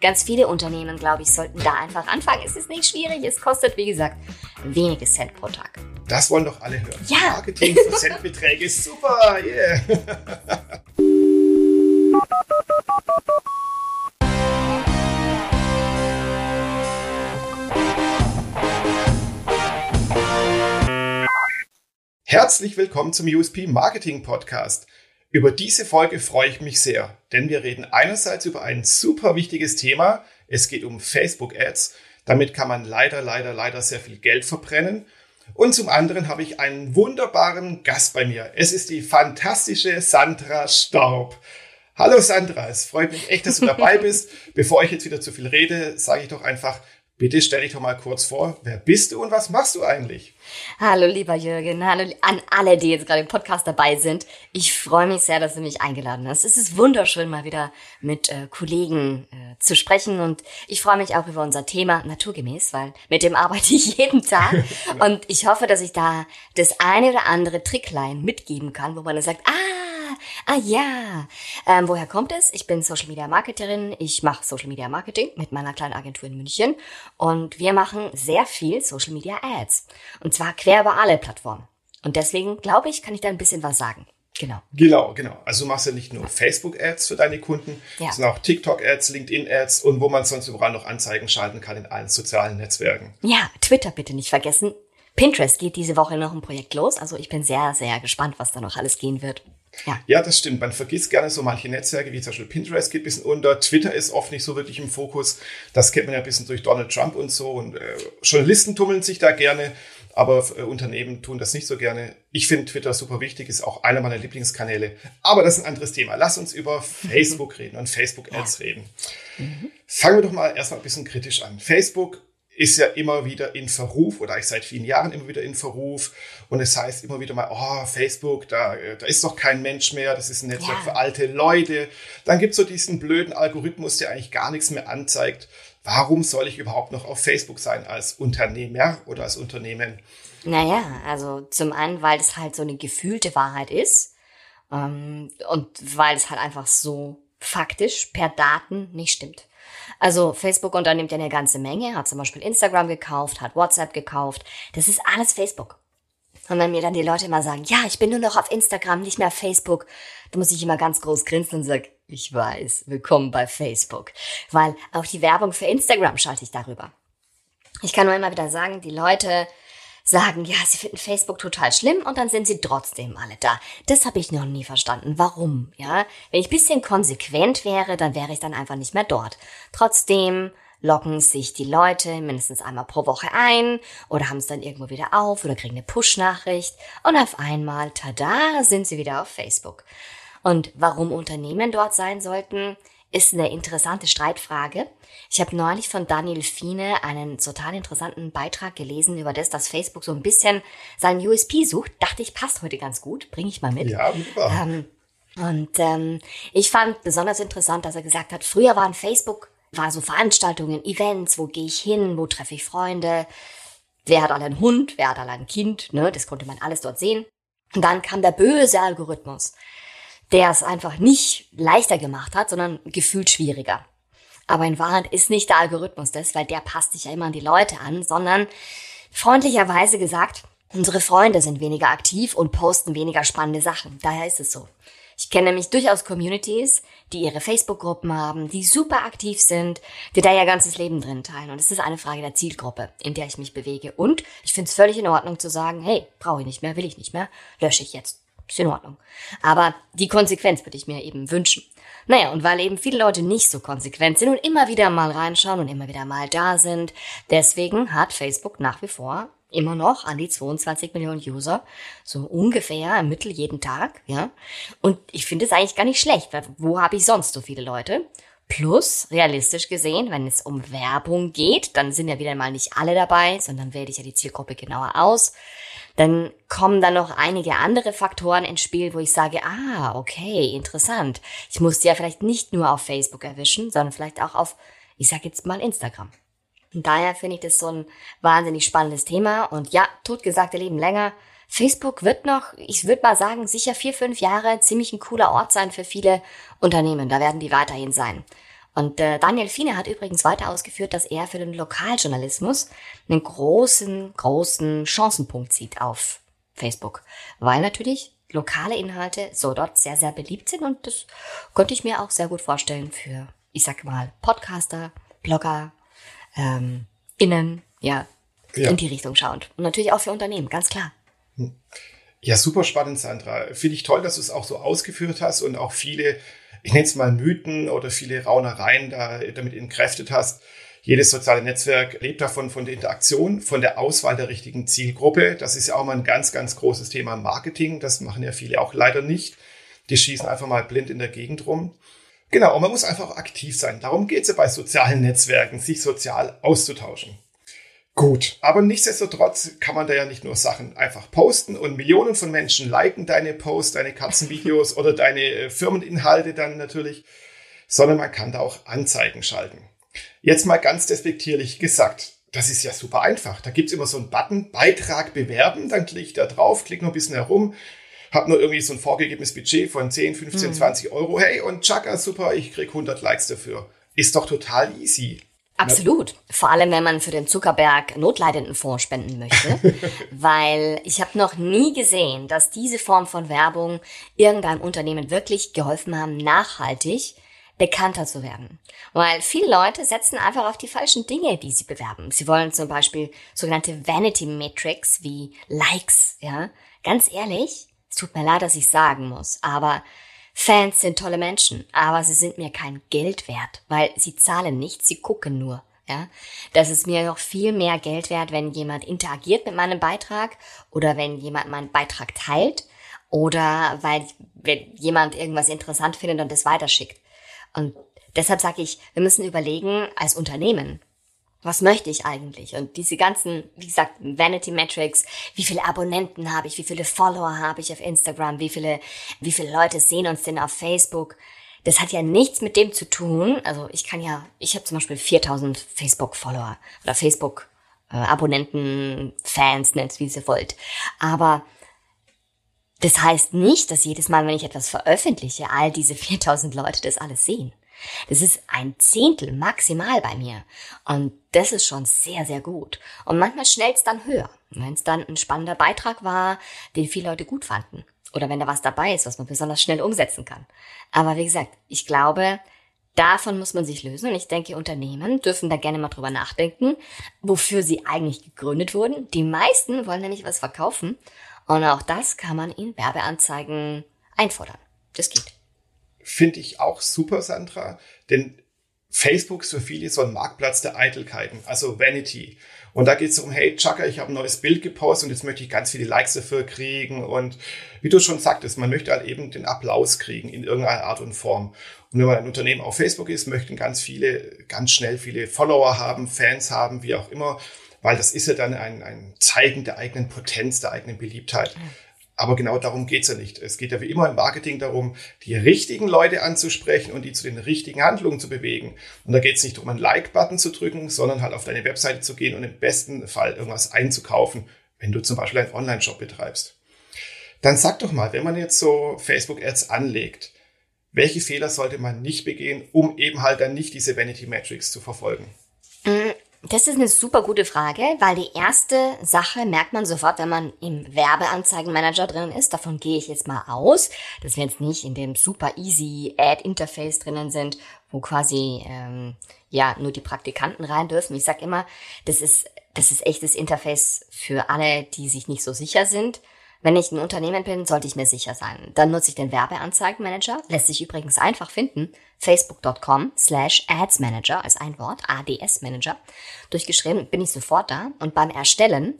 ganz viele Unternehmen, glaube ich, sollten da einfach anfangen. Es ist nicht schwierig, es kostet, wie gesagt, wenige Cent pro Tag. Das wollen doch alle hören. Ja. Marketing für Centbeträge ist super. Yeah. Herzlich willkommen zum USP Marketing Podcast. Über diese Folge freue ich mich sehr, denn wir reden einerseits über ein super wichtiges Thema. Es geht um Facebook Ads. Damit kann man leider, leider, leider sehr viel Geld verbrennen. Und zum anderen habe ich einen wunderbaren Gast bei mir. Es ist die fantastische Sandra Staub. Hallo Sandra, es freut mich echt, dass du dabei bist. Bevor ich jetzt wieder zu viel rede, sage ich doch einfach, Bitte stell dich doch mal kurz vor, wer bist du und was machst du eigentlich? Hallo lieber Jürgen, hallo an alle, die jetzt gerade im Podcast dabei sind. Ich freue mich sehr, dass du mich eingeladen hast. Es ist wunderschön, mal wieder mit äh, Kollegen äh, zu sprechen und ich freue mich auch über unser Thema naturgemäß, weil mit dem arbeite ich jeden Tag und ich hoffe, dass ich da das eine oder andere Tricklein mitgeben kann, wo man dann sagt, ah, ah ja. Ähm, woher kommt es? Ich bin Social Media Marketerin. Ich mache Social Media Marketing mit meiner kleinen Agentur in München. Und wir machen sehr viel Social Media Ads. Und zwar quer über alle Plattformen. Und deswegen glaube ich, kann ich da ein bisschen was sagen. Genau. Genau, genau. Also du machst ja nicht nur Facebook-Ads für deine Kunden, ja. sondern auch TikTok-Ads, LinkedIn-Ads und wo man sonst überall noch Anzeigen schalten kann in allen sozialen Netzwerken. Ja, Twitter bitte nicht vergessen. Pinterest geht diese Woche noch ein Projekt los. Also ich bin sehr, sehr gespannt, was da noch alles gehen wird. Ja. ja, das stimmt. Man vergisst gerne so manche Netzwerke, wie zum Beispiel Pinterest geht ein bisschen unter. Twitter ist oft nicht so wirklich im Fokus. Das kennt man ja ein bisschen durch Donald Trump und so. Und äh, Journalisten tummeln sich da gerne, aber äh, Unternehmen tun das nicht so gerne. Ich finde Twitter super wichtig, ist auch einer meiner Lieblingskanäle. Aber das ist ein anderes Thema. Lass uns über Facebook reden und Facebook-Ads ja. reden. Mhm. Fangen wir doch mal erstmal ein bisschen kritisch an. Facebook ist ja immer wieder in Verruf oder ich seit vielen Jahren immer wieder in Verruf. Und es heißt immer wieder mal, oh, Facebook, da, da ist doch kein Mensch mehr, das ist ein Netzwerk ja. für alte Leute. Dann gibt's so diesen blöden Algorithmus, der eigentlich gar nichts mehr anzeigt. Warum soll ich überhaupt noch auf Facebook sein als Unternehmer oder als Unternehmen? Naja, also zum einen, weil es halt so eine gefühlte Wahrheit ist ähm, und weil es halt einfach so faktisch per Daten nicht stimmt. Also Facebook unternimmt ja eine ganze Menge, hat zum Beispiel Instagram gekauft, hat WhatsApp gekauft. Das ist alles Facebook. Und wenn mir dann die Leute immer sagen, ja, ich bin nur noch auf Instagram, nicht mehr auf Facebook, dann muss ich immer ganz groß grinsen und sagen, ich weiß, willkommen bei Facebook. Weil auch die Werbung für Instagram schalte ich darüber. Ich kann nur immer wieder sagen, die Leute sagen, ja, sie finden Facebook total schlimm und dann sind sie trotzdem alle da. Das habe ich noch nie verstanden. Warum? Ja, wenn ich bisschen konsequent wäre, dann wäre ich dann einfach nicht mehr dort. Trotzdem locken sich die Leute mindestens einmal pro Woche ein oder haben es dann irgendwo wieder auf oder kriegen eine Push-Nachricht und auf einmal, tada, sind sie wieder auf Facebook. Und warum Unternehmen dort sein sollten, ist eine interessante Streitfrage. Ich habe neulich von Daniel Fiene einen total interessanten Beitrag gelesen über das, dass Facebook so ein bisschen seinen USP sucht. Dachte ich, passt heute ganz gut, bringe ich mal mit. Ja, super. Ähm, und ähm, ich fand besonders interessant, dass er gesagt hat, früher waren Facebook, war so Veranstaltungen, Events, wo gehe ich hin, wo treffe ich Freunde, wer hat alle einen Hund, wer hat alle ein Kind, ne, das konnte man alles dort sehen. Und dann kam der böse Algorithmus der es einfach nicht leichter gemacht hat, sondern gefühlt schwieriger. Aber in Wahrheit ist nicht der Algorithmus das, weil der passt sich ja immer an die Leute an, sondern freundlicherweise gesagt, unsere Freunde sind weniger aktiv und posten weniger spannende Sachen. Daher ist es so. Ich kenne nämlich durchaus Communities, die ihre Facebook-Gruppen haben, die super aktiv sind, die da ihr ganzes Leben drin teilen. Und es ist eine Frage der Zielgruppe, in der ich mich bewege. Und ich finde es völlig in Ordnung zu sagen, hey, brauche ich nicht mehr, will ich nicht mehr, lösche ich jetzt. Ist in Ordnung. Aber die Konsequenz würde ich mir eben wünschen. Naja, und weil eben viele Leute nicht so konsequent sind und immer wieder mal reinschauen und immer wieder mal da sind, deswegen hat Facebook nach wie vor immer noch an die 22 Millionen User, so ungefähr im Mittel jeden Tag, ja. Und ich finde es eigentlich gar nicht schlecht, weil wo habe ich sonst so viele Leute? Plus, realistisch gesehen, wenn es um Werbung geht, dann sind ja wieder mal nicht alle dabei, sondern wähle ich ja die Zielgruppe genauer aus. Dann kommen da noch einige andere Faktoren ins Spiel, wo ich sage, ah, okay, interessant. Ich muss die ja vielleicht nicht nur auf Facebook erwischen, sondern vielleicht auch auf, ich sag jetzt mal Instagram. Und daher finde ich das so ein wahnsinnig spannendes Thema. Und ja, totgesagte Leben länger. Facebook wird noch, ich würde mal sagen, sicher vier, fünf Jahre ziemlich ein cooler Ort sein für viele Unternehmen. Da werden die weiterhin sein. Und äh, Daniel Fiene hat übrigens weiter ausgeführt, dass er für den Lokaljournalismus einen großen, großen Chancenpunkt sieht auf Facebook. Weil natürlich lokale Inhalte so dort sehr, sehr beliebt sind und das könnte ich mir auch sehr gut vorstellen für, ich sag mal, Podcaster, Blogger, ähm, Innen, ja, ja. in die Richtung schauend. Und natürlich auch für Unternehmen, ganz klar. Hm. Ja, super spannend, Sandra. Finde ich toll, dass du es auch so ausgeführt hast und auch viele, ich nenne es mal Mythen oder viele Raunereien da, damit entkräftet hast. Jedes soziale Netzwerk lebt davon, von der Interaktion, von der Auswahl der richtigen Zielgruppe. Das ist ja auch mal ein ganz, ganz großes Thema im Marketing. Das machen ja viele auch leider nicht. Die schießen einfach mal blind in der Gegend rum. Genau, und man muss einfach aktiv sein. Darum geht es ja bei sozialen Netzwerken, sich sozial auszutauschen. Gut, aber nichtsdestotrotz kann man da ja nicht nur Sachen einfach posten und Millionen von Menschen liken deine Posts, deine Katzenvideos oder deine äh, Firmeninhalte dann natürlich, sondern man kann da auch Anzeigen schalten. Jetzt mal ganz despektierlich gesagt, das ist ja super einfach. Da gibt's immer so einen Button, Beitrag bewerben, dann klicke ich da drauf, klicke nur ein bisschen herum, habe nur irgendwie so ein vorgegebenes Budget von 10, 15, mhm. 20 Euro. Hey, und tschakka, super, ich krieg 100 Likes dafür. Ist doch total easy. Absolut. Vor allem, wenn man für den Zuckerberg Notleidendenfonds spenden möchte. weil ich habe noch nie gesehen, dass diese Form von Werbung irgendeinem Unternehmen wirklich geholfen haben, nachhaltig bekannter zu werden. Weil viele Leute setzen einfach auf die falschen Dinge, die sie bewerben. Sie wollen zum Beispiel sogenannte Vanity Metrics wie Likes, ja. Ganz ehrlich, es tut mir leid, dass ich sagen muss, aber Fans sind tolle Menschen, aber sie sind mir kein Geld wert, weil sie zahlen nicht, sie gucken nur. Ja, das ist mir noch viel mehr Geld wert, wenn jemand interagiert mit meinem Beitrag oder wenn jemand meinen Beitrag teilt oder weil wenn jemand irgendwas interessant findet und es weiterschickt. Und deshalb sage ich, wir müssen überlegen als Unternehmen, was möchte ich eigentlich? Und diese ganzen, wie gesagt, Vanity Metrics, wie viele Abonnenten habe ich, wie viele Follower habe ich auf Instagram, wie viele, wie viele Leute sehen uns denn auf Facebook? Das hat ja nichts mit dem zu tun. Also ich kann ja, ich habe zum Beispiel 4000 Facebook-Follower oder Facebook-Abonnenten, Fans, nennt wie ihr wollt. Aber das heißt nicht, dass jedes Mal, wenn ich etwas veröffentliche, all diese 4000 Leute das alles sehen. Das ist ein Zehntel maximal bei mir. Und das ist schon sehr, sehr gut. Und manchmal schnellt es dann höher. Wenn es dann ein spannender Beitrag war, den viele Leute gut fanden. Oder wenn da was dabei ist, was man besonders schnell umsetzen kann. Aber wie gesagt, ich glaube, davon muss man sich lösen. Und ich denke, Unternehmen dürfen da gerne mal drüber nachdenken, wofür sie eigentlich gegründet wurden. Die meisten wollen nämlich was verkaufen. Und auch das kann man in Werbeanzeigen einfordern. Das geht. Finde ich auch super, Sandra, denn Facebook ist für viele so ein Marktplatz der Eitelkeiten, also Vanity. Und da geht es um, hey Chaka, ich habe ein neues Bild gepostet und jetzt möchte ich ganz viele Likes dafür kriegen. Und wie du schon sagtest, man möchte halt eben den Applaus kriegen in irgendeiner Art und Form. Und wenn man ein Unternehmen auf Facebook ist, möchten ganz viele, ganz schnell viele Follower haben, Fans haben, wie auch immer, weil das ist ja dann ein, ein Zeigen der eigenen Potenz, der eigenen Beliebtheit. Aber genau darum geht's ja nicht. Es geht ja wie immer im Marketing darum, die richtigen Leute anzusprechen und die zu den richtigen Handlungen zu bewegen. Und da geht's nicht darum, einen Like-Button zu drücken, sondern halt auf deine Webseite zu gehen und im besten Fall irgendwas einzukaufen, wenn du zum Beispiel einen Online-Shop betreibst. Dann sag doch mal, wenn man jetzt so Facebook-Ads anlegt, welche Fehler sollte man nicht begehen, um eben halt dann nicht diese Vanity Metrics zu verfolgen? Das ist eine super gute Frage, weil die erste Sache merkt man sofort, wenn man im Werbeanzeigenmanager drin ist. Davon gehe ich jetzt mal aus, dass wir jetzt nicht in dem super easy Ad-Interface drinnen sind, wo quasi ähm, ja nur die Praktikanten rein dürfen. Ich sag immer, das ist das ist echtes Interface für alle, die sich nicht so sicher sind. Wenn ich ein Unternehmen bin, sollte ich mir sicher sein. Dann nutze ich den Werbeanzeigenmanager, lässt sich übrigens einfach finden, facebook.com slash adsmanager als ein Wort, ADS Manager. Durchgeschrieben bin ich sofort da und beim Erstellen,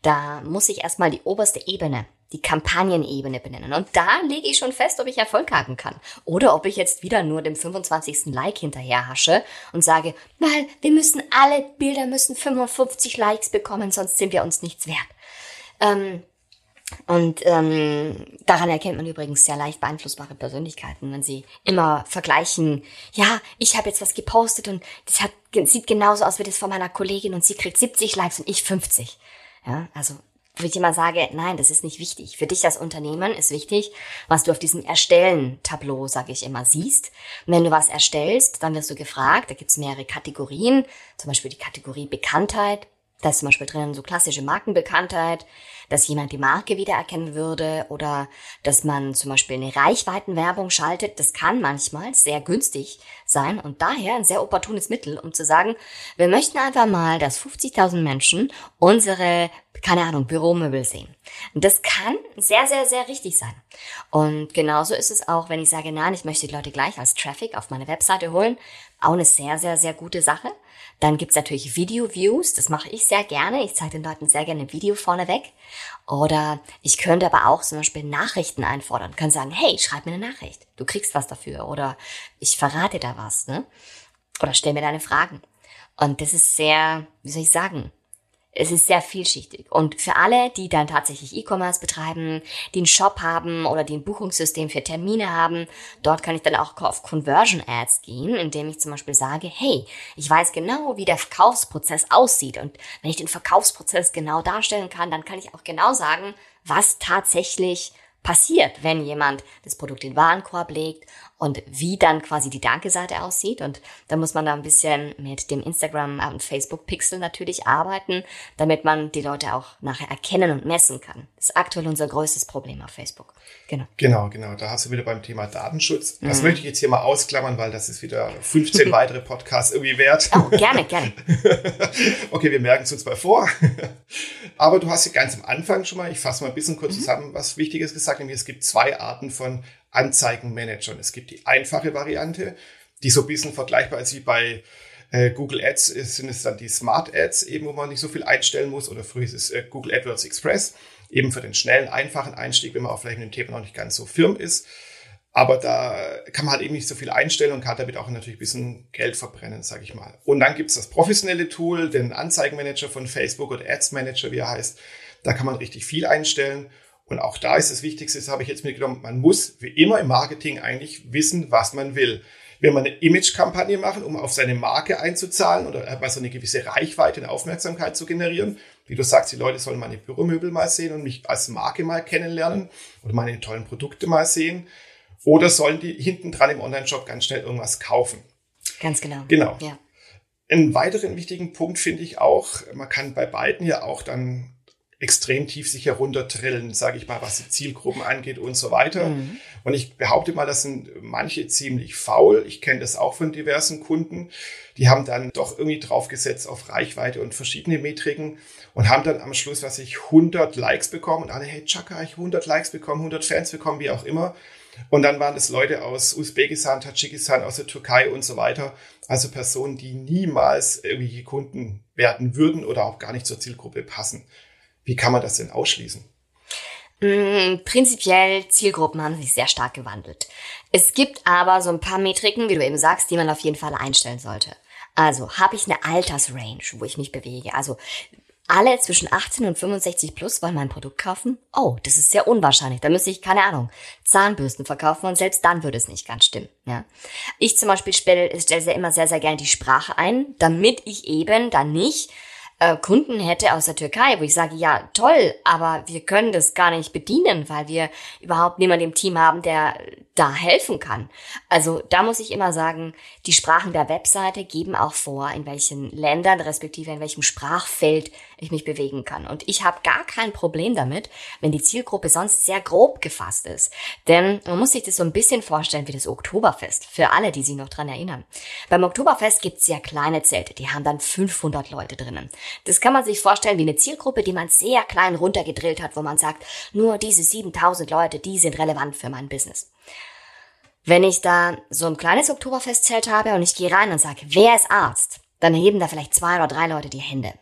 da muss ich erstmal die oberste Ebene, die Kampagnenebene benennen. Und da lege ich schon fest, ob ich Erfolg haben kann. Oder ob ich jetzt wieder nur dem 25. Like hinterher hasche und sage, weil wir müssen alle Bilder müssen 55 Likes bekommen, sonst sind wir uns nichts wert. Ähm, und ähm, daran erkennt man übrigens sehr leicht beeinflussbare Persönlichkeiten, wenn sie immer vergleichen, ja, ich habe jetzt was gepostet und das hat, sieht genauso aus wie das von meiner Kollegin und sie kriegt 70 Likes und ich 50. Ja, also wo ich immer sage, nein, das ist nicht wichtig. Für dich als Unternehmen ist wichtig, was du auf diesem Erstellen-Tableau, sage ich immer, siehst. Und wenn du was erstellst, dann wirst du gefragt, da gibt's mehrere Kategorien, zum Beispiel die Kategorie Bekanntheit, da ist zum Beispiel drin so klassische Markenbekanntheit, dass jemand die Marke wiedererkennen würde oder dass man zum Beispiel eine Reichweitenwerbung schaltet. Das kann manchmal sehr günstig sein und daher ein sehr opportunes Mittel, um zu sagen, wir möchten einfach mal, dass 50.000 Menschen unsere, keine Ahnung, Büromöbel sehen. Das kann sehr, sehr, sehr richtig sein. Und genauso ist es auch, wenn ich sage, nein, ich möchte die Leute gleich als Traffic auf meine Webseite holen. Auch eine sehr, sehr, sehr gute Sache. Dann gibt's natürlich Video-Views, das mache ich sehr gerne. Ich zeige den Leuten sehr gerne ein Video vorneweg. Oder ich könnte aber auch zum Beispiel Nachrichten einfordern. Kann sagen, hey, schreib mir eine Nachricht. Du kriegst was dafür. Oder ich verrate da was. Ne? Oder stell mir deine Fragen. Und das ist sehr, wie soll ich sagen, es ist sehr vielschichtig. Und für alle, die dann tatsächlich E-Commerce betreiben, einen Shop haben oder die ein Buchungssystem für Termine haben, dort kann ich dann auch auf Conversion Ads gehen, indem ich zum Beispiel sage, hey, ich weiß genau, wie der Verkaufsprozess aussieht. Und wenn ich den Verkaufsprozess genau darstellen kann, dann kann ich auch genau sagen, was tatsächlich passiert, wenn jemand das Produkt in den Warenkorb legt und wie dann quasi die Danke-Seite aussieht. Und da muss man da ein bisschen mit dem Instagram- und Facebook-Pixel natürlich arbeiten, damit man die Leute auch nachher erkennen und messen kann. Das ist aktuell unser größtes Problem auf Facebook. Genau. Genau, genau. Da hast du wieder beim Thema Datenschutz. Das mhm. möchte ich jetzt hier mal ausklammern, weil das ist wieder 15 weitere Podcasts irgendwie wert. Oh, gerne, gerne. okay, wir merken es uns mal vor. Aber du hast ja ganz am Anfang schon mal, ich fasse mal ein bisschen kurz mhm. zusammen, was Wichtiges gesagt, nämlich es gibt zwei Arten von Anzeigenmanagern. Es gibt die einfache Variante, die so ein bisschen vergleichbar ist wie bei äh, Google Ads, ist, sind es dann die Smart Ads, eben wo man nicht so viel einstellen muss, oder früher ist es äh, Google AdWords Express, eben für den schnellen, einfachen Einstieg, wenn man auch vielleicht mit dem Thema noch nicht ganz so firm ist. Aber da kann man halt eben nicht so viel einstellen und kann damit auch natürlich ein bisschen Geld verbrennen, sage ich mal. Und dann gibt's das professionelle Tool, den Anzeigenmanager von Facebook oder Ads Manager, wie er heißt. Da kann man richtig viel einstellen. Und auch da ist das Wichtigste, das habe ich jetzt mitgenommen, man muss wie immer im Marketing eigentlich wissen, was man will. Will man eine Image-Kampagne machen, um auf seine Marke einzuzahlen oder einfach so eine gewisse Reichweite und Aufmerksamkeit zu generieren? Wie du sagst, die Leute sollen meine Büromöbel mal sehen und mich als Marke mal kennenlernen oder meine tollen Produkte mal sehen. Oder sollen die hinten dran im Online-Shop ganz schnell irgendwas kaufen? Ganz genau. Genau. Ja. Einen weiteren wichtigen Punkt finde ich auch, man kann bei beiden ja auch dann extrem tief sich heruntertrillen, sage ich mal, was die Zielgruppen angeht und so weiter. Mhm. Und ich behaupte mal, das sind manche ziemlich faul. Ich kenne das auch von diversen Kunden. Die haben dann doch irgendwie draufgesetzt auf Reichweite und verschiedene Metriken und haben dann am Schluss, was ich 100 Likes bekommen und alle, hey Chaka, ich 100 Likes bekommen, 100 Fans bekommen, wie auch immer. Und dann waren es Leute aus Usbekistan, Tadschikistan, aus der Türkei und so weiter. Also Personen, die niemals irgendwelche Kunden werden würden oder auch gar nicht zur Zielgruppe passen. Wie kann man das denn ausschließen? Mm, prinzipiell Zielgruppen haben sich sehr stark gewandelt. Es gibt aber so ein paar Metriken, wie du eben sagst, die man auf jeden Fall einstellen sollte. Also habe ich eine Altersrange, wo ich mich bewege. Also alle zwischen 18 und 65 plus wollen mein Produkt kaufen? Oh, das ist sehr unwahrscheinlich. Da müsste ich, keine Ahnung, Zahnbürsten verkaufen und selbst dann würde es nicht ganz stimmen. Ja. Ich zum Beispiel stelle, stelle immer sehr, sehr gerne die Sprache ein, damit ich eben dann nicht äh, Kunden hätte aus der Türkei, wo ich sage, ja, toll, aber wir können das gar nicht bedienen, weil wir überhaupt niemanden im Team haben, der da helfen kann. Also da muss ich immer sagen, die Sprachen der Webseite geben auch vor, in welchen Ländern, respektive in welchem Sprachfeld ich mich bewegen kann. Und ich habe gar kein Problem damit, wenn die Zielgruppe sonst sehr grob gefasst ist. Denn man muss sich das so ein bisschen vorstellen wie das Oktoberfest, für alle, die sich noch dran erinnern. Beim Oktoberfest gibt es sehr kleine Zelte, die haben dann 500 Leute drinnen. Das kann man sich vorstellen wie eine Zielgruppe, die man sehr klein runtergedrillt hat, wo man sagt, nur diese 7000 Leute, die sind relevant für mein Business. Wenn ich da so ein kleines Oktoberfestzelt habe und ich gehe rein und sage, wer ist Arzt? Dann heben da vielleicht zwei oder drei Leute die Hände.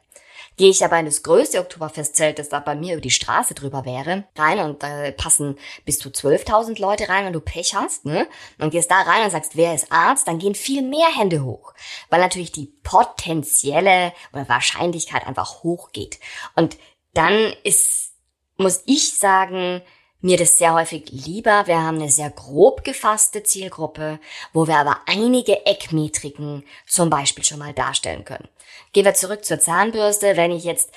Gehe ich aber in das größte Oktoberfestzelt, das da bei mir über die Straße drüber wäre, rein und da äh, passen bis zu 12.000 Leute rein, wenn du Pech hast, ne? Und gehst da rein und sagst, wer ist Arzt, dann gehen viel mehr Hände hoch, weil natürlich die potenzielle oder Wahrscheinlichkeit einfach hochgeht. Und dann ist, muss ich sagen, mir das sehr häufig lieber. Wir haben eine sehr grob gefasste Zielgruppe, wo wir aber einige Eckmetriken zum Beispiel schon mal darstellen können. Gehen wir zurück zur Zahnbürste. Wenn ich jetzt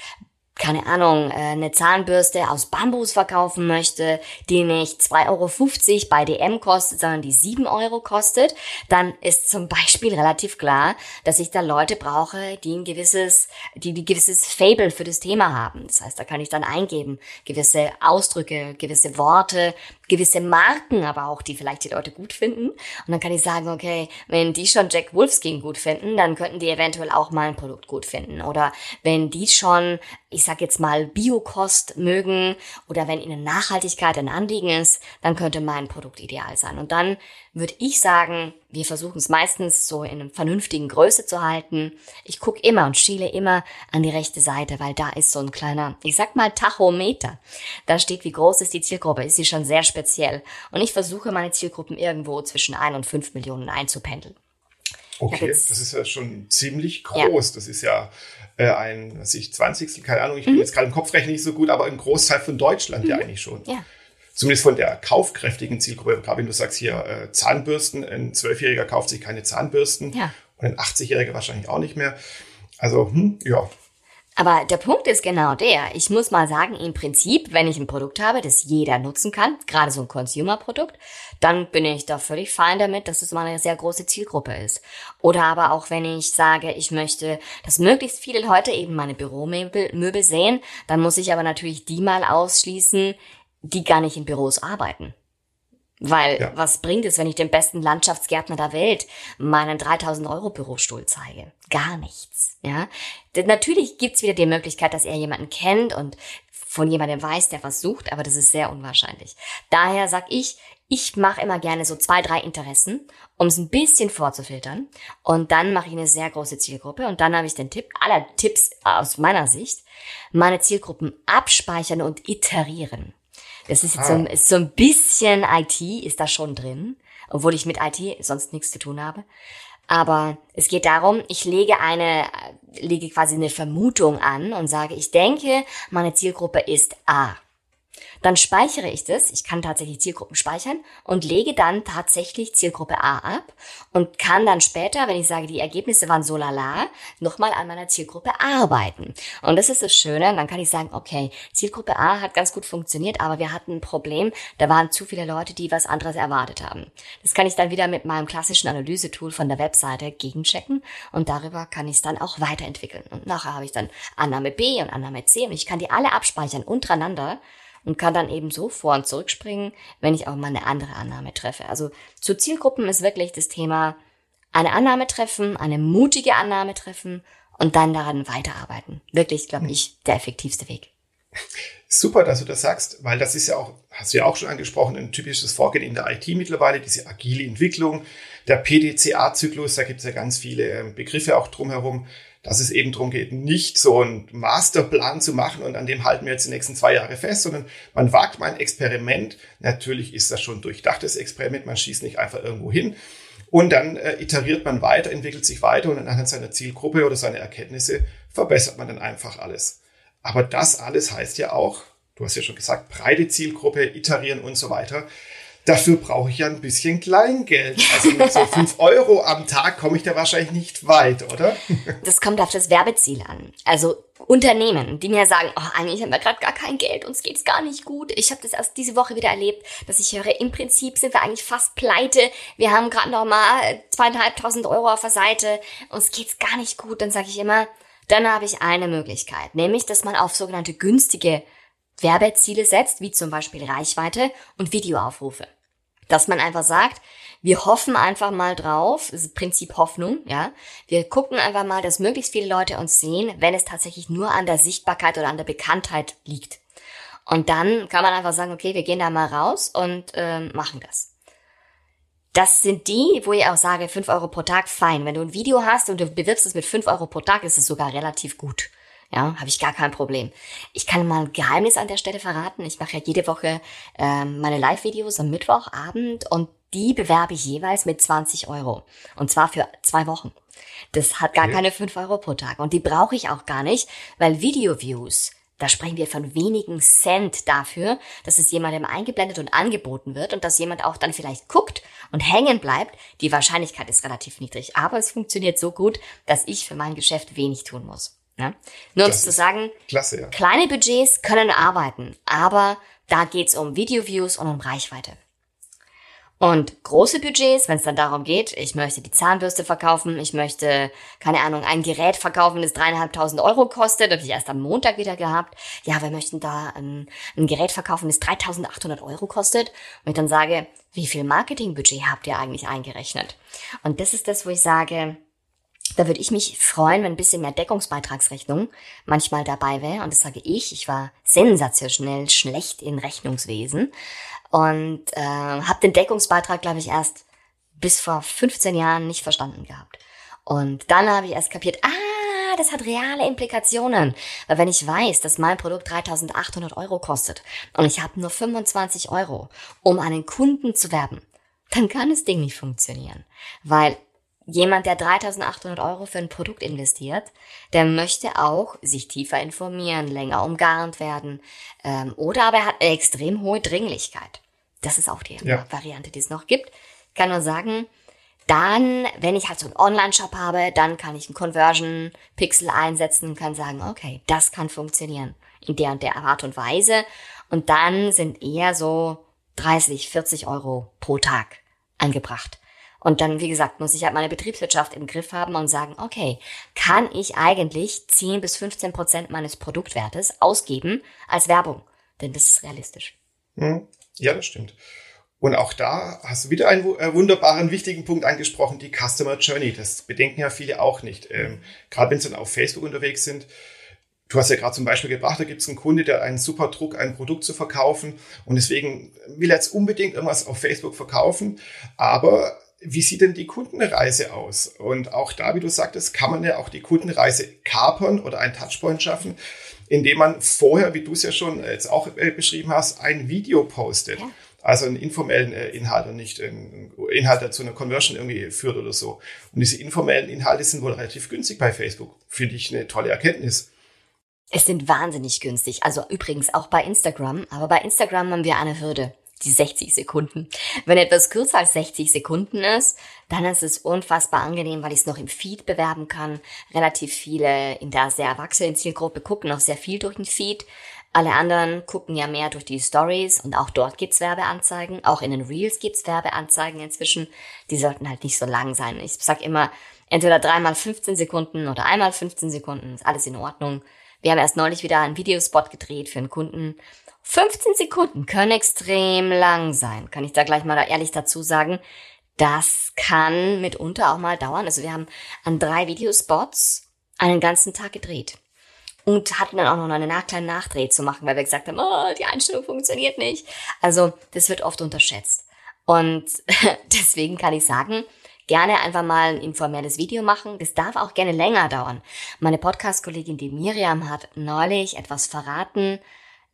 keine Ahnung, äh, eine Zahnbürste aus Bambus verkaufen möchte, die nicht 2,50 Euro bei DM kostet, sondern die 7 Euro kostet, dann ist zum Beispiel relativ klar, dass ich da Leute brauche, die ein gewisses, die ein gewisses Fable für das Thema haben. Das heißt, da kann ich dann eingeben, gewisse Ausdrücke, gewisse Worte, gewisse Marken aber auch, die vielleicht die Leute gut finden. Und dann kann ich sagen, okay, wenn die schon Jack Wolfskin gut finden, dann könnten die eventuell auch mein Produkt gut finden. Oder wenn die schon, ich sag jetzt mal, Biokost mögen oder wenn ihnen Nachhaltigkeit ein Anliegen ist, dann könnte mein Produkt ideal sein. Und dann würde ich sagen, wir versuchen es meistens so in einer vernünftigen Größe zu halten. Ich gucke immer und schiele immer an die rechte Seite, weil da ist so ein kleiner, ich sag mal Tachometer. Da steht, wie groß ist die Zielgruppe. Ist sie schon sehr speziell. Und ich versuche meine Zielgruppen irgendwo zwischen ein und fünf Millionen einzupendeln. Okay, das ist ja schon ziemlich groß. Ja. Das ist ja äh, ein, was ich, 20. keine Ahnung, ich bin mhm. jetzt gerade im Kopf rechne nicht so gut, aber ein Großteil von Deutschland mhm. ja eigentlich schon. Ja zumindest von der kaufkräftigen Zielgruppe, gerade wenn du sagst hier äh, Zahnbürsten, ein Zwölfjähriger kauft sich keine Zahnbürsten ja. und ein 80-Jähriger wahrscheinlich auch nicht mehr. Also, hm, ja. Aber der Punkt ist genau der. Ich muss mal sagen, im Prinzip, wenn ich ein Produkt habe, das jeder nutzen kann, gerade so ein Consumer-Produkt, dann bin ich da völlig fein damit, dass es mal eine sehr große Zielgruppe ist. Oder aber auch wenn ich sage, ich möchte, dass möglichst viele Leute eben meine Büromöbel Möbel sehen, dann muss ich aber natürlich die mal ausschließen, die gar nicht in Büros arbeiten. Weil ja. was bringt es, wenn ich dem besten Landschaftsgärtner der Welt meinen 3000 Euro Bürostuhl zeige? Gar nichts. Ja, Denn natürlich gibt's wieder die Möglichkeit, dass er jemanden kennt und von jemandem weiß, der was sucht, aber das ist sehr unwahrscheinlich. Daher sag ich, ich mache immer gerne so zwei, drei Interessen, um es ein bisschen vorzufiltern. Und dann mache ich eine sehr große Zielgruppe. Und dann habe ich den Tipp, aller Tipps aus meiner Sicht, meine Zielgruppen abspeichern und iterieren. Das ist jetzt ah. so, ist so ein bisschen IT ist da schon drin, obwohl ich mit IT sonst nichts zu tun habe. Aber es geht darum, ich lege eine, lege quasi eine Vermutung an und sage, ich denke, meine Zielgruppe ist A. Dann speichere ich das. Ich kann tatsächlich Zielgruppen speichern und lege dann tatsächlich Zielgruppe A ab und kann dann später, wenn ich sage, die Ergebnisse waren so lala, nochmal an meiner Zielgruppe arbeiten. Und das ist das Schöne. Dann kann ich sagen, okay, Zielgruppe A hat ganz gut funktioniert, aber wir hatten ein Problem. Da waren zu viele Leute, die was anderes erwartet haben. Das kann ich dann wieder mit meinem klassischen Analysetool von der Webseite gegenchecken und darüber kann ich es dann auch weiterentwickeln. Und nachher habe ich dann Annahme B und Annahme C und ich kann die alle abspeichern untereinander und kann dann eben so vor und zurückspringen, wenn ich auch mal eine andere Annahme treffe. Also zu Zielgruppen ist wirklich das Thema eine Annahme treffen, eine mutige Annahme treffen und dann daran weiterarbeiten. Wirklich, glaube ich, der effektivste Weg. Super, dass du das sagst, weil das ist ja auch, hast du ja auch schon angesprochen, ein typisches Vorgehen in der IT mittlerweile, diese agile Entwicklung, der PDCA-Zyklus, da gibt es ja ganz viele ähm, Begriffe auch drumherum dass es eben darum geht, nicht so einen Masterplan zu machen und an dem halten wir jetzt die nächsten zwei Jahre fest, sondern man wagt mal ein Experiment. Natürlich ist das schon durchdachtes Experiment, man schießt nicht einfach irgendwo hin. Und dann äh, iteriert man weiter, entwickelt sich weiter und anhand seiner Zielgruppe oder seiner Erkenntnisse verbessert man dann einfach alles. Aber das alles heißt ja auch, du hast ja schon gesagt, breite Zielgruppe, iterieren und so weiter. Dafür brauche ich ja ein bisschen Kleingeld. Also mit so fünf Euro am Tag komme ich da wahrscheinlich nicht weit, oder? Das kommt auf das Werbeziel an. Also Unternehmen, die mir sagen, oh, eigentlich haben wir gerade gar kein Geld, uns geht's gar nicht gut. Ich habe das erst diese Woche wieder erlebt, dass ich höre, im Prinzip sind wir eigentlich fast pleite. Wir haben gerade noch mal zweieinhalbtausend Euro auf der Seite, uns geht's gar nicht gut. Dann sage ich immer, dann habe ich eine Möglichkeit, nämlich, dass man auf sogenannte günstige Werbeziele setzt, wie zum Beispiel Reichweite und Videoaufrufe. Dass man einfach sagt, wir hoffen einfach mal drauf, das ist Prinzip Hoffnung, ja. Wir gucken einfach mal, dass möglichst viele Leute uns sehen, wenn es tatsächlich nur an der Sichtbarkeit oder an der Bekanntheit liegt. Und dann kann man einfach sagen, okay, wir gehen da mal raus und äh, machen das. Das sind die, wo ich auch sage, fünf Euro pro Tag, fein. Wenn du ein Video hast und du bewirbst es mit fünf Euro pro Tag, ist es sogar relativ gut. Ja, habe ich gar kein Problem. Ich kann mal ein Geheimnis an der Stelle verraten. Ich mache ja jede Woche ähm, meine Live-Videos am Mittwochabend und die bewerbe ich jeweils mit 20 Euro. Und zwar für zwei Wochen. Das hat gar okay. keine 5 Euro pro Tag. Und die brauche ich auch gar nicht, weil Video-Views, da sprechen wir von wenigen Cent dafür, dass es jemandem eingeblendet und angeboten wird und dass jemand auch dann vielleicht guckt und hängen bleibt. Die Wahrscheinlichkeit ist relativ niedrig. Aber es funktioniert so gut, dass ich für mein Geschäft wenig tun muss. Ne? Nur um zu sagen, Klasse, ja. kleine Budgets können arbeiten, aber da geht's um Video-Views und um Reichweite. Und große Budgets, wenn es dann darum geht, ich möchte die Zahnbürste verkaufen, ich möchte, keine Ahnung, ein Gerät verkaufen, das dreieinhalbtausend Euro kostet, das habe ich erst am Montag wieder gehabt. Ja, wir möchten da ein, ein Gerät verkaufen, das 3800 Euro kostet. Und ich dann sage, wie viel Marketingbudget habt ihr eigentlich eingerechnet? Und das ist das, wo ich sage, da würde ich mich freuen, wenn ein bisschen mehr Deckungsbeitragsrechnung manchmal dabei wäre. Und das sage ich. Ich war sensationell schlecht in Rechnungswesen und äh, habe den Deckungsbeitrag, glaube ich, erst bis vor 15 Jahren nicht verstanden gehabt. Und dann habe ich erst kapiert, ah, das hat reale Implikationen. Weil wenn ich weiß, dass mein Produkt 3800 Euro kostet und ich habe nur 25 Euro, um einen Kunden zu werben, dann kann das Ding nicht funktionieren. Weil jemand, der 3800 Euro für ein Produkt investiert, der möchte auch sich tiefer informieren, länger umgarnt werden. Ähm, oder aber er hat eine extrem hohe Dringlichkeit. Das ist auch die Ja. Variante, die es noch gibt. Ich kann nur sagen, dann, wenn ich halt so einen Online-Shop habe, dann kann ich einen Conversion-Pixel einsetzen und kann sagen, okay, das kann funktionieren in der und der Art und Weise. Und dann sind eher so 30, 40 Euro pro Tag angebracht. Und dann, wie gesagt, muss ich halt meine Betriebswirtschaft im Griff haben und sagen, okay, kann ich eigentlich 10 bis 15 Prozent meines Produktwertes ausgeben als Werbung? Denn das ist realistisch. Hm, Ja, das stimmt. Und auch da hast du wieder einen äh, wunderbaren, wichtigen Punkt angesprochen, die Customer Journey. Das bedenken ja viele auch nicht. Ähm, gerade wenn sie dann auf Facebook unterwegs sind. Du hast ja gerade zum Beispiel gebracht, da gibt es einen Kunde, der einen super Druck, ein Produkt zu verkaufen und deswegen will er jetzt unbedingt irgendwas auf Facebook verkaufen. Aber wie sieht denn die Kundenreise aus? Und auch da, wie du sagtest, kann man ja auch die Kundenreise kapern oder einen Touchpoint schaffen, indem man vorher, wie du es ja schon jetzt auch äh, beschrieben hast, ein Video postet. Ja. Also einen informellen äh, Inhalt und nicht einen Inhalt, der zu einer Conversion irgendwie führt oder so. Und diese informellen Inhalte sind wohl relativ günstig bei Facebook. Finde ich eine tolle Erkenntnis. Es sind wahnsinnig günstig. Also übrigens auch bei Instagram. Aber bei Instagram haben wir eine Hürde. Die 60 Sekunden. Wenn etwas kürzer als 60 Sekunden ist, dann ist es unfassbar angenehm, weil ich es noch im Feed bewerben kann. Relativ viele in der sehr erwachsenen Zielgruppe gucken noch sehr viel durch den Feed. Alle anderen gucken ja mehr durch die Stories und auch dort gibt's Werbeanzeigen. Auch in den Reels gibt's Werbeanzeigen inzwischen. Die sollten halt nicht so lang sein. Ich sag immer, entweder dreimal 15 Sekunden oder einmal 15 Sekunden, ist alles in Ordnung. Wir haben erst neulich wieder einen Videospot gedreht für einen Kunden. 15 Sekunden können extrem lang sein. Kann ich da gleich mal ehrlich dazu sagen. Das kann mitunter auch mal dauern. Also wir haben an drei Videospots einen ganzen Tag gedreht. Und hatten dann auch noch einen nach- kleinen Nachdreh zu machen, weil wir gesagt haben, oh, die Einstellung funktioniert nicht. Also das wird oft unterschätzt. Und deswegen kann ich sagen, gerne einfach mal ein informelles Video machen. Das darf auch gerne länger dauern. Meine Podcast-Kollegin, die Miriam, hat neulich etwas verraten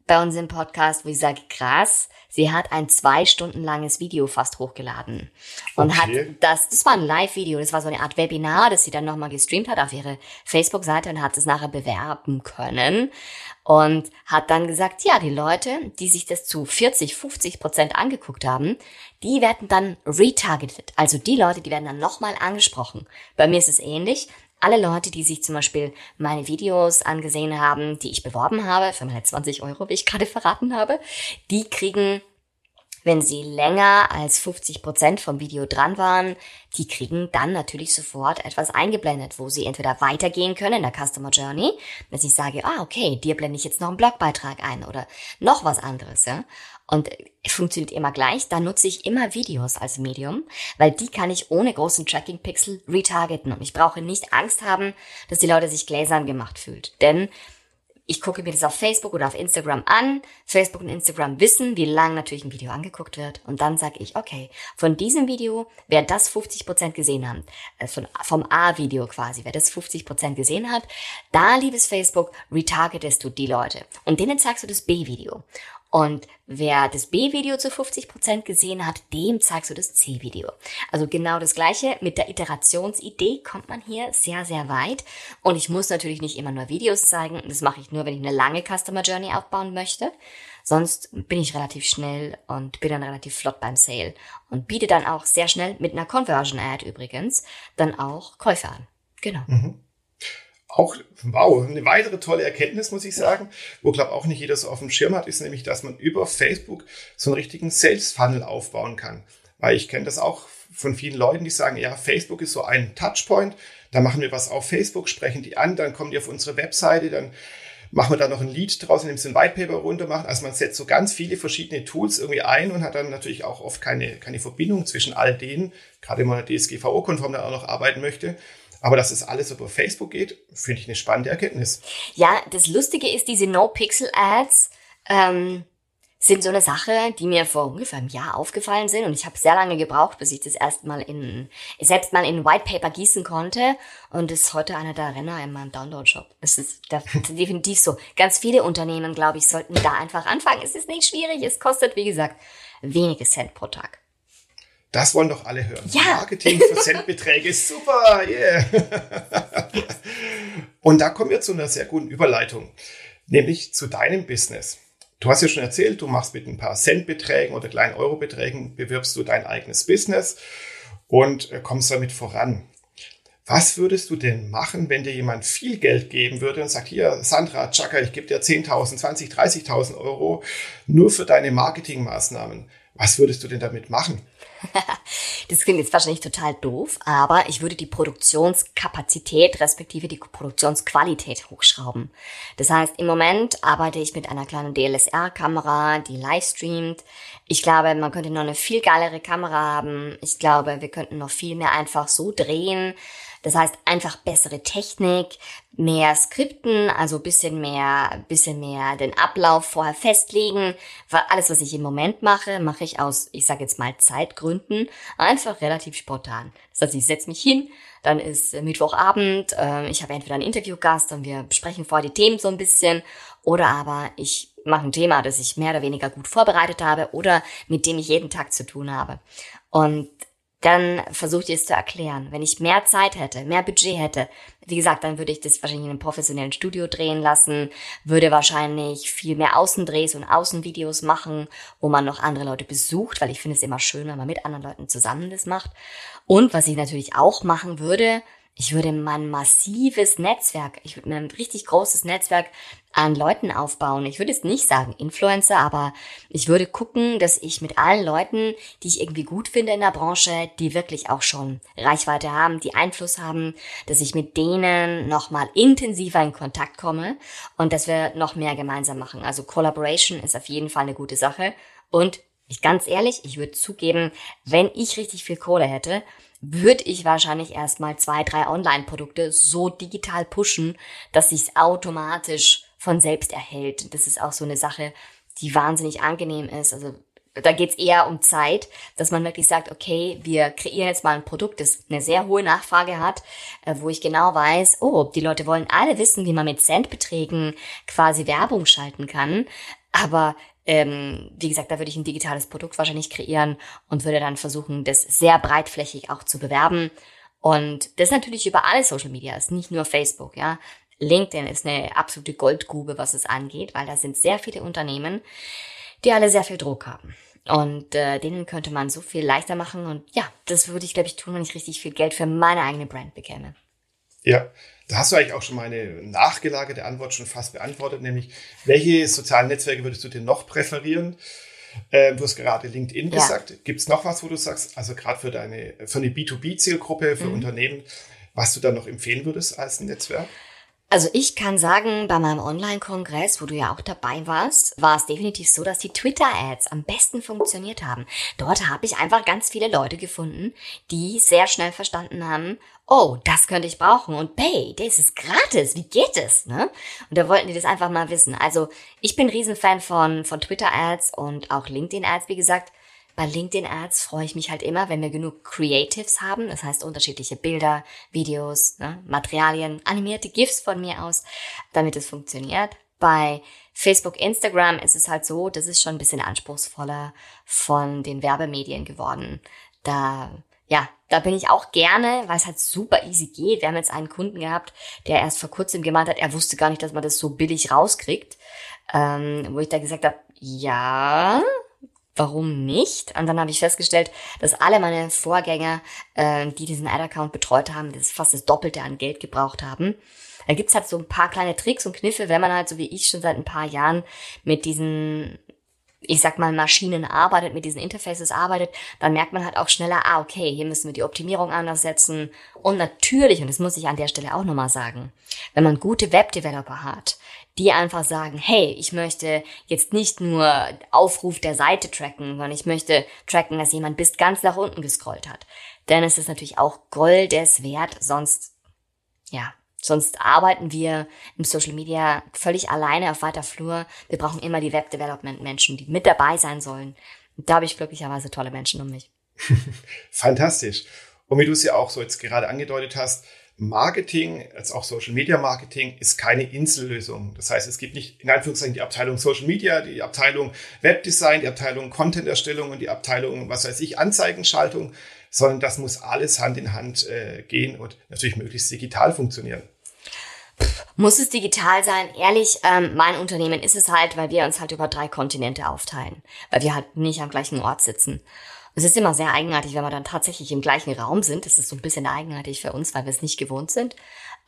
bei uns im Podcast, wo ich sage, krass, sie hat ein zwei Stunden langes Video fast hochgeladen. Und Okay. hat das, das war ein Live-Video, das war so eine Art Webinar, das sie dann nochmal gestreamt hat auf ihre Facebook-Seite und hat es nachher bewerben können. Und hat dann gesagt, ja, die Leute, die sich das zu 40, 50 Prozent angeguckt haben, die werden dann retargeted. Also die Leute, die werden dann nochmal angesprochen. Bei mir ist es ähnlich. Alle Leute, die sich zum Beispiel meine Videos angesehen haben, die ich beworben habe, für meine 20 Euro, wie ich gerade verraten habe, die kriegen wenn sie länger als 50 Prozent vom Video dran waren, die kriegen dann natürlich sofort etwas eingeblendet, wo sie entweder weitergehen können in der Customer Journey, dass ich sage, ah, okay, dir blende ich jetzt noch einen Blogbeitrag ein oder noch was anderes, ja. Und funktioniert immer gleich. Da nutze ich immer Videos als Medium, weil die kann ich ohne großen Tracking-Pixel retargeten. Und ich brauche nicht Angst haben, dass die Leute sich gläsern gemacht fühlt. Denn ich gucke mir das auf Facebook oder auf Instagram an. Facebook und Instagram wissen, wie lang natürlich ein Video angeguckt wird. Und dann sage ich, okay, von diesem Video, wer das 50% gesehen hat, von, vom A-Video quasi, wer das 50% gesehen hat, da, liebes Facebook, retargetest du die Leute. Und denen zeigst du das B-Video. Und wer das B-Video zu 50% gesehen hat, dem zeigst du das C-Video. Also genau das gleiche. Mit der Iterationsidee kommt man hier sehr, sehr weit. Und ich muss natürlich nicht immer nur Videos zeigen. Das mache ich nur, wenn ich eine lange Customer Journey aufbauen möchte. Sonst bin ich relativ schnell und bin dann relativ flott beim Sale. Und biete dann auch sehr schnell mit einer Conversion Ad übrigens dann auch Käufe an. Genau. Auch, wow, eine weitere tolle Erkenntnis, muss ich sagen, wo, glaube auch nicht jeder so auf dem Schirm hat, ist nämlich, dass man über Facebook so einen richtigen Sales-Funnel aufbauen kann. Weil ich kenne das auch von vielen Leuten, die sagen, ja, Facebook ist so ein Touchpoint, da machen wir was auf Facebook, sprechen die an, dann kommen die auf unsere Webseite, dann machen wir da noch ein Lied draus, indem sie ein White Paper runter machen. Also man setzt so ganz viele verschiedene Tools irgendwie ein und hat dann natürlich auch oft keine, keine Verbindung zwischen all denen, gerade wenn man DSGVO-konform da auch noch arbeiten möchte. Aber dass es alles über Facebook geht, finde ich eine spannende Erkenntnis. Ja, das Lustige ist, diese No-Pixel-Ads, ähm, sind so eine Sache, die mir vor ungefähr einem Jahr aufgefallen sind und ich habe sehr lange gebraucht, bis ich das erstmal in selbst mal in White Paper gießen konnte und ist heute einer der Renner in meinem Download-Shop. Das ist definitiv so. Ganz viele Unternehmen, glaube ich, sollten da einfach anfangen. Es ist nicht schwierig, es kostet, wie gesagt, wenige Cent pro Tag. Das wollen doch alle hören. Ja. Marketing für Centbeträge, super, yeah. Und da kommen wir zu einer sehr guten Überleitung, nämlich zu deinem Business. Du hast ja schon erzählt, du machst mit ein paar Centbeträgen oder kleinen Eurobeträgen, bewirbst du dein eigenes Business und äh, kommst damit voran. Was würdest du denn machen, wenn dir jemand viel Geld geben würde und sagt, hier, Sandra, Chaka, ich gebe dir 10.000, 20, 30.000 Euro nur für deine Marketingmaßnahmen. Was würdest du denn damit machen? das klingt jetzt wahrscheinlich total doof, aber ich würde die Produktionskapazität respektive die Produktionsqualität hochschrauben. Das heißt, im Moment arbeite ich mit einer kleinen DLSR-Kamera, die live streamt. Ich glaube, man könnte noch eine viel geilere Kamera haben. Ich glaube, wir könnten noch viel mehr einfach so drehen, das heißt einfach bessere Technik, mehr Skripten, also bisschen mehr, bisschen mehr den Ablauf vorher festlegen. Weil alles, was ich im Moment mache, mache ich aus, ich sage jetzt mal Zeitgründen, einfach relativ spontan. Das heißt, ich setze mich hin, dann ist Mittwochabend, äh, ich habe entweder einen Interviewgast und wir besprechen vorher die Themen so ein bisschen, oder aber ich mache ein Thema, das ich mehr oder weniger gut vorbereitet habe oder mit dem ich jeden Tag zu tun habe. Und dann versuche ich es zu erklären. Wenn ich mehr Zeit hätte, mehr Budget hätte, wie gesagt, dann würde ich das wahrscheinlich in einem professionellen Studio drehen lassen, würde wahrscheinlich viel mehr Außendrehs und Außenvideos machen, wo man noch andere Leute besucht, weil ich finde es immer schön, wenn man mit anderen Leuten zusammen das macht. Und was ich natürlich auch machen würde, ich würde mein massives Netzwerk, ich würde mir ein richtig großes Netzwerk an Leuten aufbauen. Ich würde jetzt nicht sagen Influencer, aber ich würde gucken, dass ich mit allen Leuten, die ich irgendwie gut finde in der Branche, die wirklich auch schon Reichweite haben, die Einfluss haben, dass ich mit denen nochmal intensiver in Kontakt komme und dass wir noch mehr gemeinsam machen. Also Collaboration ist auf jeden Fall eine gute Sache und ich ganz ehrlich, ich würde zugeben, wenn ich richtig viel Kohle hätte, würde ich wahrscheinlich erstmal zwei, drei Online-Produkte so digital pushen, dass sich's automatisch von selbst erhält. Das ist auch so eine Sache, die wahnsinnig angenehm ist. Also da geht's eher um Zeit, dass man wirklich sagt, okay, wir kreieren jetzt mal ein Produkt, das eine sehr hohe Nachfrage hat, äh, wo ich genau weiß, oh, die Leute wollen alle wissen, wie man mit Centbeträgen quasi Werbung schalten kann. Aber ähm, wie gesagt, da würde ich ein digitales Produkt wahrscheinlich kreieren und würde dann versuchen, das sehr breitflächig auch zu bewerben. Und das natürlich über alle Social Media ist, nicht nur Facebook, ja. LinkedIn ist eine absolute Goldgrube, was es angeht, weil da sind sehr viele Unternehmen, die alle sehr viel Druck haben. Und äh, denen könnte man so viel leichter machen. Und ja, das würde ich, glaube ich, tun, wenn ich richtig viel Geld für meine eigene Brand bekäme. Ja, da hast du eigentlich auch schon meine nachgelagerte Antwort schon fast beantwortet, nämlich welche sozialen Netzwerke würdest du dir noch präferieren? Äh, du hast gerade LinkedIn ja. gesagt. Gibt es noch was, wo du sagst, also gerade für deine, für eine B2B-Zielgruppe, für mhm. Unternehmen, was du da noch empfehlen würdest als ein Netzwerk? Also ich kann sagen, bei meinem Online-Kongress, wo du ja auch dabei warst, war es definitiv so, dass die Twitter-Ads am besten funktioniert haben. Dort habe ich einfach ganz viele Leute gefunden, die sehr schnell verstanden haben, oh, das könnte ich brauchen und hey, das ist gratis, wie geht es? Ne? Und da wollten die das einfach mal wissen. Also ich bin Riesenfan von, von Twitter-Ads und auch LinkedIn-Ads, wie gesagt. Bei LinkedIn Ads freue ich mich halt immer, wenn wir genug Creatives haben, das heißt unterschiedliche Bilder, Videos, ne, Materialien, animierte GIFs von mir aus, damit es funktioniert. Bei Facebook, Instagram ist es halt so, das ist schon ein bisschen anspruchsvoller von den Werbemedien geworden. Da, ja, da bin ich auch gerne, weil es halt super easy geht. Wir haben jetzt einen Kunden gehabt, der erst vor kurzem gemeint hat, er wusste gar nicht, dass man das so billig rauskriegt. Ähm, wo ich da gesagt habe, ja, warum nicht? Und dann habe ich festgestellt, dass alle meine Vorgänger, äh, die diesen Ad-Account betreut haben, das fast das Doppelte an Geld gebraucht haben. Da gibt's halt so ein paar kleine Tricks und Kniffe, wenn man halt so wie ich schon seit ein paar Jahren mit diesen ich sag mal, Maschinen arbeitet, mit diesen Interfaces arbeitet, dann merkt man halt auch schneller, ah, okay, hier müssen wir die Optimierung anders setzen. Und natürlich, und das muss ich an der Stelle auch nochmal sagen, wenn man gute Webdeveloper hat, die einfach sagen, hey, ich möchte jetzt nicht nur Aufruf der Seite tracken, sondern ich möchte tracken, dass jemand bis ganz nach unten gescrollt hat. Ist es natürlich auch Goldes wert, sonst, ja, Sonst arbeiten wir im Social Media völlig alleine auf weiter Flur. Wir brauchen immer die Web Development Menschen, die mit dabei sein sollen. Und da habe ich glücklicherweise tolle Menschen um mich. Fantastisch. Und wie du es ja auch so jetzt gerade angedeutet hast, Marketing, als auch Social Media Marketing, ist keine Insellösung. Das heißt, es gibt nicht in Anführungszeichen die Abteilung Social Media, die Abteilung Webdesign, die Abteilung Content-Erstellung und die Abteilung, was weiß ich, Anzeigenschaltung, sondern das muss alles Hand in Hand äh, gehen und natürlich möglichst digital funktionieren. Muss es digital sein? Ehrlich, ähm, mein Unternehmen ist es halt, weil wir uns halt über drei Kontinente aufteilen, weil wir halt nicht am gleichen Ort sitzen. Es ist immer sehr eigenartig, wenn wir dann tatsächlich im gleichen Raum sind. Das ist so ein bisschen eigenartig für uns, weil wir es nicht gewohnt sind.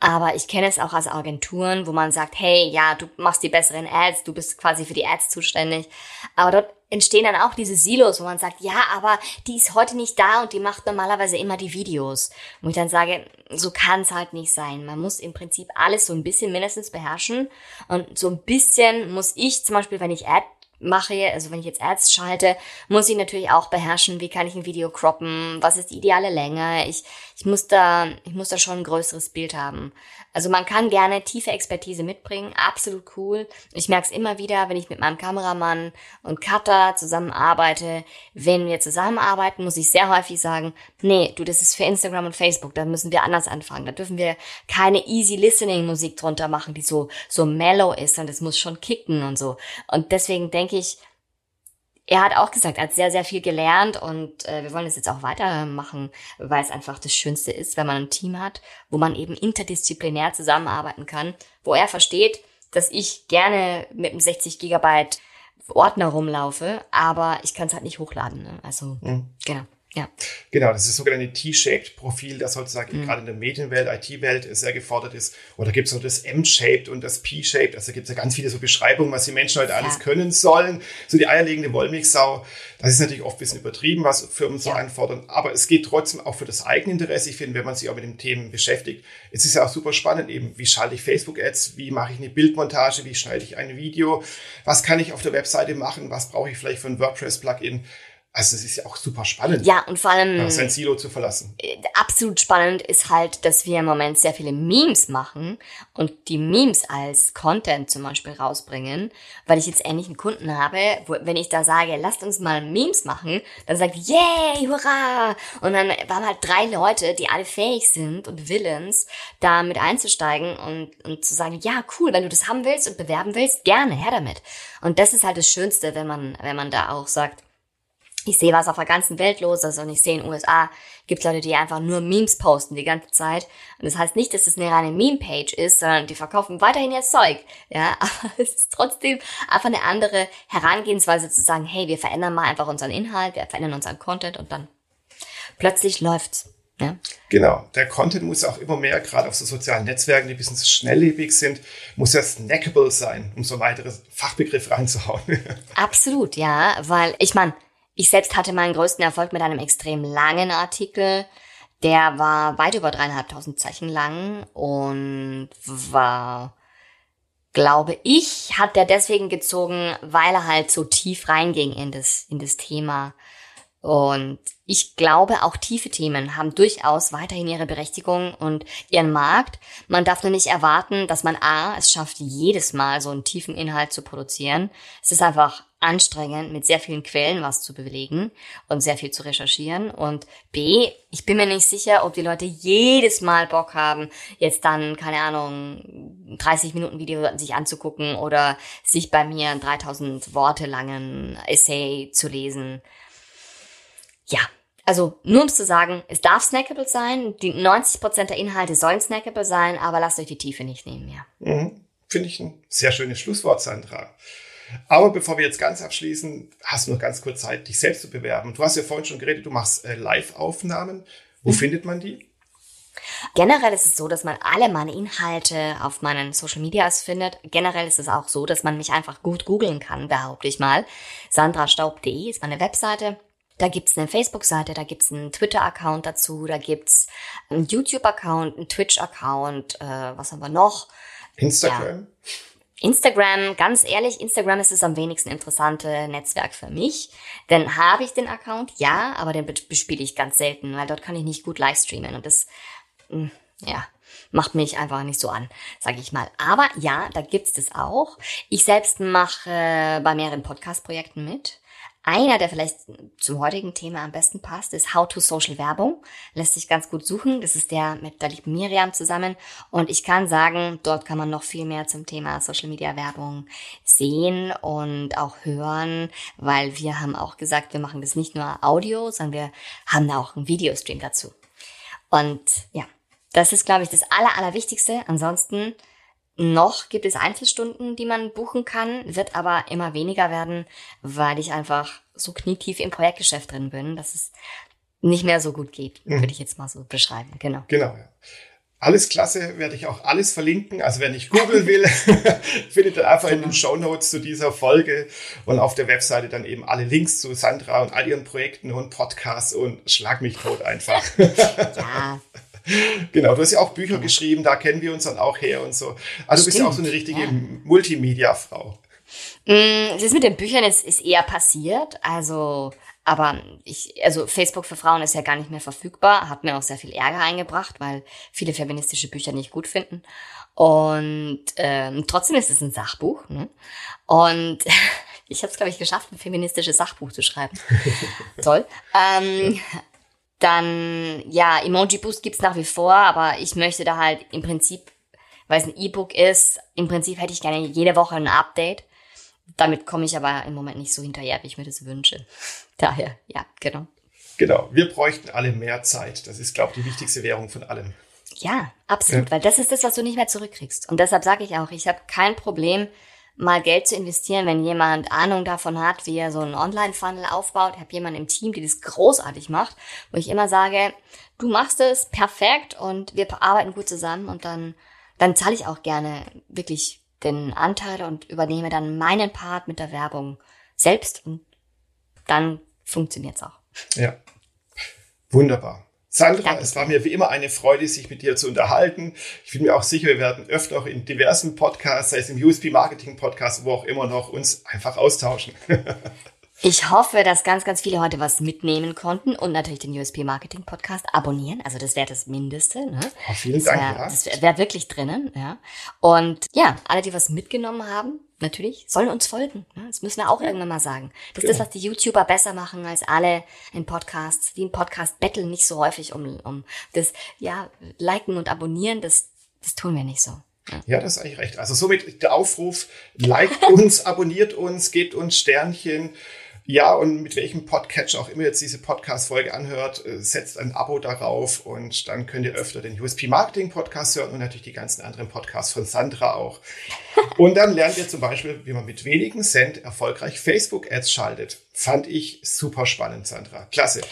Aber ich kenne es auch als Agenturen, wo man sagt, hey, ja, du machst die besseren Ads, du bist quasi für die Ads zuständig. Aber dort entstehen dann auch diese Silos, wo man sagt, ja, aber die ist heute nicht da und die macht normalerweise immer die Videos. Und ich dann sage, so kann es halt nicht sein. Man muss im Prinzip alles so ein bisschen mindestens beherrschen. Und so ein bisschen muss ich zum Beispiel, wenn ich Ad mache, also wenn ich jetzt Ads schalte, muss ich natürlich auch beherrschen, wie kann ich ein Video croppen, was ist die ideale Länge. Ich, ich muss da, ich muss da schon ein größeres Bild haben. Also man kann gerne tiefe Expertise mitbringen, absolut cool. Ich merke es immer wieder, wenn ich mit meinem Kameramann und Cutter zusammenarbeite. Wenn wir zusammenarbeiten, muss ich sehr häufig sagen, nee, du, das ist für Instagram und Facebook, da müssen wir anders anfangen. Da dürfen wir keine easy listening Musik drunter machen, die so, so mellow ist und es muss schon kicken und so. Und deswegen denke ich, er hat auch gesagt, er hat sehr, sehr viel gelernt und äh, wir wollen es jetzt auch weitermachen, weil es einfach das Schönste ist, wenn man ein Team hat, wo man eben interdisziplinär zusammenarbeiten kann, wo er versteht, dass ich gerne mit einem 60 Gigabyte Ordner rumlaufe, aber ich kann es halt nicht hochladen. Ne? Also, mhm. genau. Ja. Genau, das ist das sogenannte T-Shaped-Profil, das sozusagen mhm. gerade in der Medienwelt, IT-Welt sehr gefordert ist. Oder gibt es noch das M-Shaped und das P-Shaped. Also gibt es ja ganz viele so Beschreibungen, was die Menschen heute ja. alles können sollen. So die eierlegende Wollmilchsau. Das ist natürlich oft ein bisschen übertrieben, was Firmen so ja. einfordern. Aber es geht trotzdem auch für das Eigeninteresse. Ich finde, wenn man sich auch mit den Themen beschäftigt, es ist ja auch super spannend eben. Wie schalte ich Facebook-Ads? Wie mache ich eine Bildmontage? Wie schneide ich ein Video? Was kann ich auf der Webseite machen? Was brauche ich vielleicht für ein WordPress-Plugin? Also es ist ja auch super spannend. Ja, und vor allem. Ja, sein Silo zu verlassen. Äh, absolut spannend ist halt, dass wir im Moment sehr viele Memes machen und die Memes als Content zum Beispiel rausbringen, weil ich jetzt ähnlichen Kunden habe, wo, wenn ich da sage, lasst uns mal Memes machen, dann sagt, yay, hurra! Und dann waren halt drei Leute, die alle fähig sind und willens, da mit einzusteigen und, und zu sagen, ja, cool, wenn du das haben willst und bewerben willst, gerne, her damit. Und das ist halt das Schönste, wenn man, wenn man da auch sagt, ich sehe, was auf der ganzen Welt los ist und ich sehe in den USA gibt Leute, die einfach nur Memes posten die ganze Zeit. Und das heißt nicht, dass es eine reine Meme-Page ist, sondern die verkaufen weiterhin ihr Zeug. Ja, aber es ist trotzdem einfach eine andere Herangehensweise zu sagen, hey, wir verändern mal einfach unseren Inhalt, wir verändern unseren Content und dann plötzlich läuft's. Ja. Genau. Der Content muss auch immer mehr, gerade auf so sozialen Netzwerken, die ein bisschen schnelllebig sind, muss ja snackable sein, um so weitere Fachbegriff reinzuhauen. Absolut, ja, weil ich meine, ich selbst hatte meinen größten Erfolg mit einem extrem langen Artikel. Der war weit über dreieinhalbtausend Zeichen lang und war, glaube ich, hat der deswegen gezogen, weil er halt so tief reinging in das, in das Thema. Und ich glaube, auch tiefe Themen haben durchaus weiterhin ihre Berechtigung und ihren Markt. Man darf nur nicht erwarten, dass man A, es schafft, jedes Mal so einen tiefen Inhalt zu produzieren. Es ist einfach anstrengend, mit sehr vielen Quellen was zu belegen und sehr viel zu recherchieren. Und B, ich bin mir nicht sicher, ob die Leute jedes Mal Bock haben, jetzt dann, keine Ahnung, 30 Minuten Video sich anzugucken oder sich bei mir einen 3000 Worte langen Essay zu lesen. Ja, also nur um zu sagen, es darf snackable sein, die 90% der Inhalte sollen snackable sein, aber lasst euch die Tiefe nicht nehmen, ja. Mhm. Finde ich ein sehr schönes Schlusswort, Sandra. Aber bevor wir jetzt ganz abschließen, hast du noch ganz kurz Zeit, dich selbst zu bewerben. Du hast ja vorhin schon geredet, du machst äh, Live-Aufnahmen. Wo mhm. findet man die? Generell ist es so, dass man alle meine Inhalte auf meinen Social Medias findet. Generell ist es auch so, dass man mich einfach gut googeln kann, behaupte ich mal. sandrastaub.de ist meine Webseite. Da gibt's eine Facebook-Seite, da gibt's einen Twitter-Account dazu, da gibt's einen YouTube-Account, einen Twitch-Account, äh, was haben wir noch? Instagram? Ja. Instagram, ganz ehrlich, Instagram ist das am wenigsten interessante Netzwerk für mich. Denn habe ich den Account? Ja, aber den bespiele ich ganz selten, weil dort kann ich nicht gut livestreamen und das, hm, ja, macht mich einfach nicht so an, sage ich mal. Aber ja, da gibt's das auch. Ich selbst mache bei mehreren Podcast-Projekten mit. Einer, der vielleicht zum heutigen Thema am besten passt, ist How to Social Werbung. Lässt sich ganz gut suchen. Das ist der mit der lieben Miriam zusammen. Und ich kann sagen, dort kann man noch viel mehr zum Thema Social Media Werbung sehen und auch hören, weil wir haben auch gesagt, wir machen das nicht nur Audio, sondern wir haben da auch einen Videostream dazu. Und ja, das ist, glaube ich, das Aller, Allerwichtigste. Ansonsten noch gibt es Einzelstunden, die man buchen kann, wird aber immer weniger werden, weil ich einfach so knietief im Projektgeschäft drin bin, dass es nicht mehr so gut geht, mhm. würde ich jetzt mal so beschreiben. Genau. Genau, ja. Alles klasse, werde ich auch alles verlinken. Also wenn ich googeln will, findet ihr einfach genau. in den Show Notes zu dieser Folge und auf der Webseite dann eben alle Links zu Sandra und all ihren Projekten und Podcasts und schlag mich tot einfach. ja, genau, du hast ja auch Bücher genau. geschrieben, da kennen wir uns dann auch her und so. Also du bist ja auch so eine richtige ja. Multimedia-Frau. Mm, das mit den Büchern ist, ist eher passiert. Also, aber ich, also Facebook für Frauen ist ja gar nicht mehr verfügbar, hat mir auch sehr viel Ärger eingebracht, weil viele feministische Bücher nicht gut finden. Und ähm, trotzdem ist es ein Sachbuch. Ne? Und ich habe es, glaube ich, geschafft, ein feministisches Sachbuch zu schreiben. Toll. Ähm, dann, ja, Emoji Boost gibt's nach wie vor, aber ich möchte da halt im Prinzip, weil es ein E-Book ist, im Prinzip hätte ich gerne jede Woche ein Update. Damit komme ich aber im Moment nicht so hinterher, wie ich mir das wünsche. Daher, ja, genau. Genau, wir bräuchten alle mehr Zeit. Das ist, glaube ich, die wichtigste Währung von allem. Ja, absolut, ja. weil das ist das, was du nicht mehr zurückkriegst. Und deshalb sage ich auch, ich habe kein Problem, mal Geld zu investieren, wenn jemand Ahnung davon hat, wie er so einen Online-Funnel aufbaut. Ich habe jemanden im Team, die das großartig macht, wo ich immer sage, du machst es perfekt und wir arbeiten gut zusammen und dann, dann zahle ich auch gerne wirklich den Anteil und übernehme dann meinen Part mit der Werbung selbst und dann funktioniert's auch. Ja. Wunderbar. Sandra, Danke. es war mir wie immer eine Freude, sich mit dir zu unterhalten. Ich bin mir auch sicher, wir werden öfter auch in diversen Podcasts, sei es im USP Marketing Podcast, wo auch immer noch, uns einfach austauschen. Ich hoffe, dass ganz, ganz viele heute was mitnehmen konnten und natürlich den USP Marketing Podcast abonnieren. Also das wäre das Mindeste. Ne? Oh, vielen das Dank. Wär, ja. Das wäre wär wirklich drinnen. Ja. Und ja, alle, die was mitgenommen haben, natürlich, sollen uns folgen. Ne? Das müssen wir auch irgendwann mal sagen. Das ist das, was die YouTuber besser machen als alle in Podcasts. Die im Podcast betteln nicht so häufig um, um das, ja, liken und abonnieren. Das, das tun wir nicht so. Ja. ja, das ist eigentlich recht. Also somit der Aufruf, liked uns, abonniert uns, gebt uns Sternchen. Ja, und mit welchem Podcatcher auch immer jetzt diese Podcast-Folge anhört, äh, setzt ein Abo darauf und dann könnt ihr öfter den USP Marketing Podcast hören und natürlich die ganzen anderen Podcasts von Sandra auch. Und dann lernt ihr zum Beispiel, wie man mit wenigen Cent erfolgreich Facebook-Ads schaltet. Fand ich super spannend, Sandra. Klasse.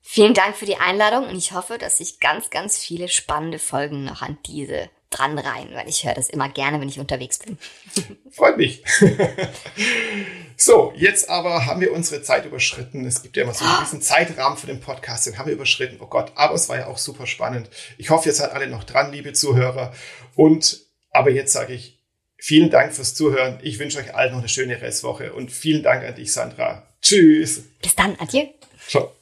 Vielen Dank für die Einladung und ich hoffe, dass sich ganz, ganz viele spannende Folgen noch an diese dran rein, weil ich höre das immer gerne, wenn ich unterwegs bin. Freut mich. so, jetzt aber haben wir unsere Zeit überschritten. Es gibt ja immer so einen gewissen Zeitrahmen für den Podcast, den haben wir überschritten. Oh Gott, aber es war ja auch super spannend. Ich hoffe, ihr seid alle noch dran, liebe Zuhörer. Und aber jetzt sage ich vielen Dank fürs Zuhören. Ich wünsche euch allen noch eine schöne Restwoche und vielen Dank an dich, Sandra. Tschüss. Bis dann, adieu. Ciao.